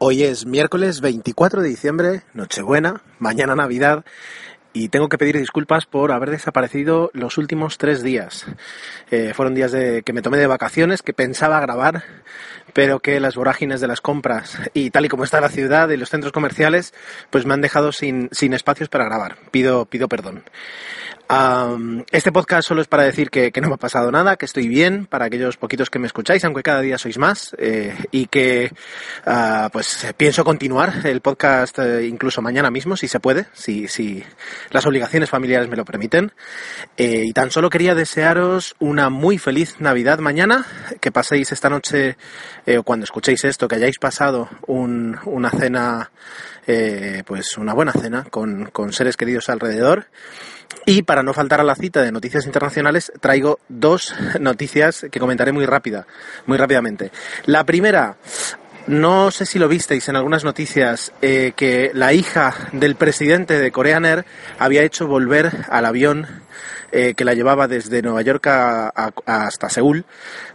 Hoy es miércoles 24 de diciembre, Nochebuena, mañana Navidad, y tengo que pedir disculpas por haber desaparecido los últimos tres días. Eh, fueron días de, que me tomé de vacaciones, que pensaba grabar, pero que las vorágines de las compras y tal y como está la ciudad y los centros comerciales, pues me han dejado sin, sin espacios para grabar. Pido, pido perdón. Este podcast solo es para decir que, no me ha pasado nada, que estoy bien, para aquellos poquitos que me escucháis, aunque cada día sois más, eh, y que uh, pues pienso continuar el podcast eh, incluso mañana mismo, si se puede, si, si las obligaciones familiares me lo permiten. Eh, y tan solo quería desearos una muy feliz Navidad mañana, que paséis esta noche, o cuando escuchéis esto, que hayáis pasado un, una cena, pues una buena cena con, con seres queridos alrededor. Y para no faltar a la cita de noticias internacionales, traigo dos noticias que comentaré muy rápida, muy rápidamente. La primera, no sé si lo visteis en algunas noticias, eh, que la hija del presidente de Korean Air había hecho volver al avión eh, que la llevaba desde Nueva York a, hasta Seúl,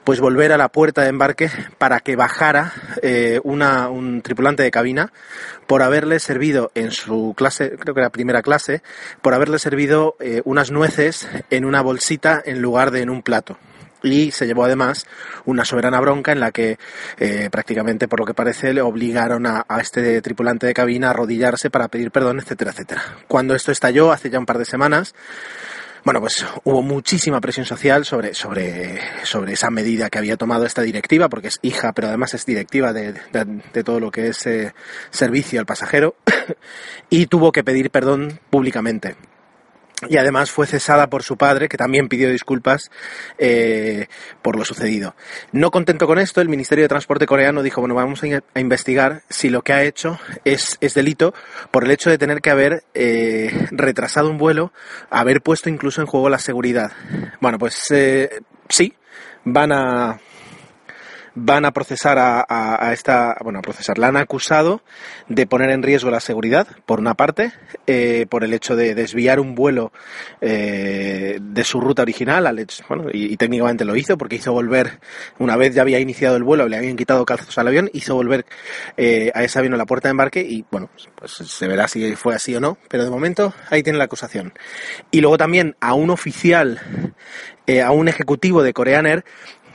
pues volver a la puerta de embarque para que bajara eh, una, un tripulante de cabina por haberle servido en su clase, creo que era primera clase, por haberle servido unas nueces en una bolsita en lugar de en un plato y se llevó además una soberana bronca en la que eh, prácticamente por lo que parece le obligaron a, este tripulante de cabina a arrodillarse para pedir perdón, etcétera, etcétera. Cuando esto estalló hace ya un par de semanas, bueno, pues hubo muchísima presión social sobre, sobre, sobre esa medida que había tomado esta directiva, porque es hija, pero además es directiva de, de, de todo lo que es eh, servicio al pasajero, y tuvo que pedir perdón públicamente y además fue cesada por su padre, que también pidió disculpas eh, por lo sucedido. No contento con esto, el Ministerio de Transporte coreano dijo, bueno, vamos a, investigar si lo que ha hecho es, es, delito por el hecho de tener que haber eh, retrasado un vuelo, haber puesto incluso en juego la seguridad. Bueno, pues eh, sí, van a van a procesar a, a, a, esta, bueno, a procesar, la han acusado de poner en riesgo la seguridad, por una parte, eh, por el hecho de desviar un vuelo eh, de su ruta original, al bueno, y, técnicamente lo hizo, porque hizo volver, una vez ya había iniciado el vuelo, le habían quitado calzos al avión, hizo volver eh, a ese avión a la puerta de embarque y, bueno, pues se verá si fue así o no, pero de momento ahí tiene la acusación. Y luego también a un oficial, a un ejecutivo de Korean Air,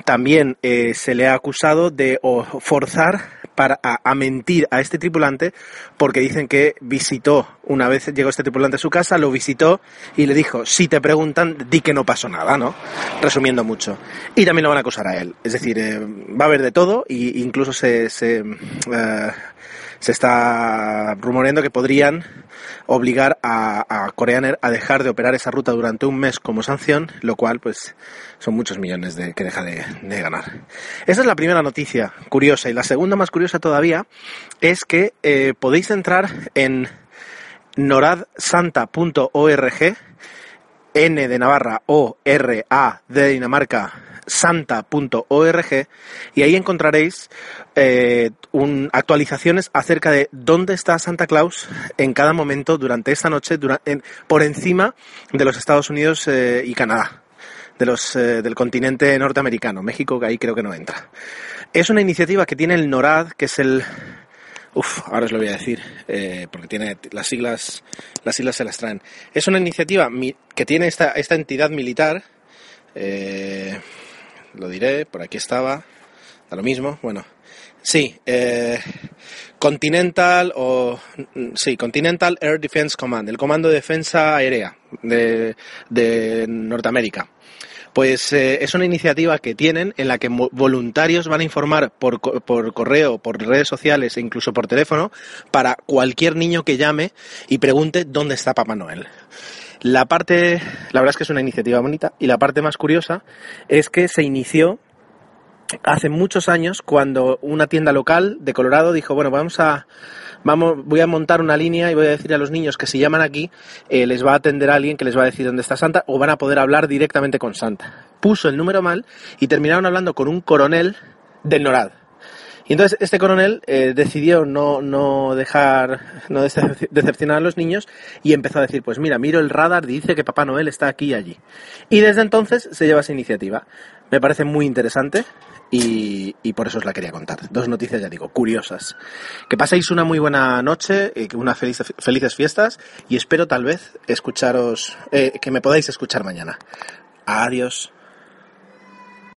también eh, se le ha acusado de forzar para, a, mentir a este tripulante porque dicen que visitó, una vez llegó este tripulante a su casa, lo visitó y le dijo, si te preguntan, di que no pasó nada, ¿no? Resumiendo mucho. Y también lo van a acusar a él. Es decir, eh, va a haber de todo e incluso se... se uh, se está rumoreando que podrían obligar a, a Korean Air a dejar de operar esa ruta durante un mes como sanción, lo cual pues son muchos millones de, que deja de, ganar. Esa es la primera noticia curiosa y la segunda más curiosa todavía es que eh, podéis entrar en noradsanta.org N de Navarra, O, R, A, de Dinamarca, santa.org y ahí encontraréis eh, actualizaciones acerca de dónde está Santa Claus en cada momento durante esta noche por encima de los Estados Unidos eh, y Canadá. De los, eh, del continente norteamericano, México, que ahí creo que no entra. Es una iniciativa que tiene el NORAD, que es el, Uf, ahora os lo voy a decir, porque tiene las siglas, las siglas se las traen. Es una iniciativa que tiene esta, esta entidad militar, lo diré, por aquí estaba, da lo mismo, bueno, sí, eh, Continental o, sí, Continental Air Defense Command, el Comando de Defensa Aérea de, de Norteamérica. Pues eh, es una iniciativa que tienen en la que voluntarios van a informar por, por, correo, por redes sociales e incluso por teléfono para cualquier niño que llame y pregunte dónde está Papá Noel. La parte, la verdad es que es una iniciativa bonita y la parte más curiosa es que se inició hace muchos años cuando una tienda local de Colorado dijo, bueno, vamos a, vamos, voy a montar una línea y voy a decir a los niños que si llaman aquí eh, les va a atender alguien que les va a decir dónde está Santa o van a poder hablar directamente con Santa. Puso el número mal y terminaron hablando con un coronel del NORAD. Y entonces este coronel eh, decidió no, no dejar, no decepcionar a los niños y empezó a decir, pues mira, miro el radar, dice que Papá Noel está aquí y allí. Y desde entonces se lleva esa iniciativa. Me parece muy interesante y, por eso os la quería contar. Dos noticias, ya digo, curiosas. Que paséis una muy buena noche, eh, unas felices, felices fiestas y espero tal vez escucharos, eh, que me podáis escuchar mañana. Adiós.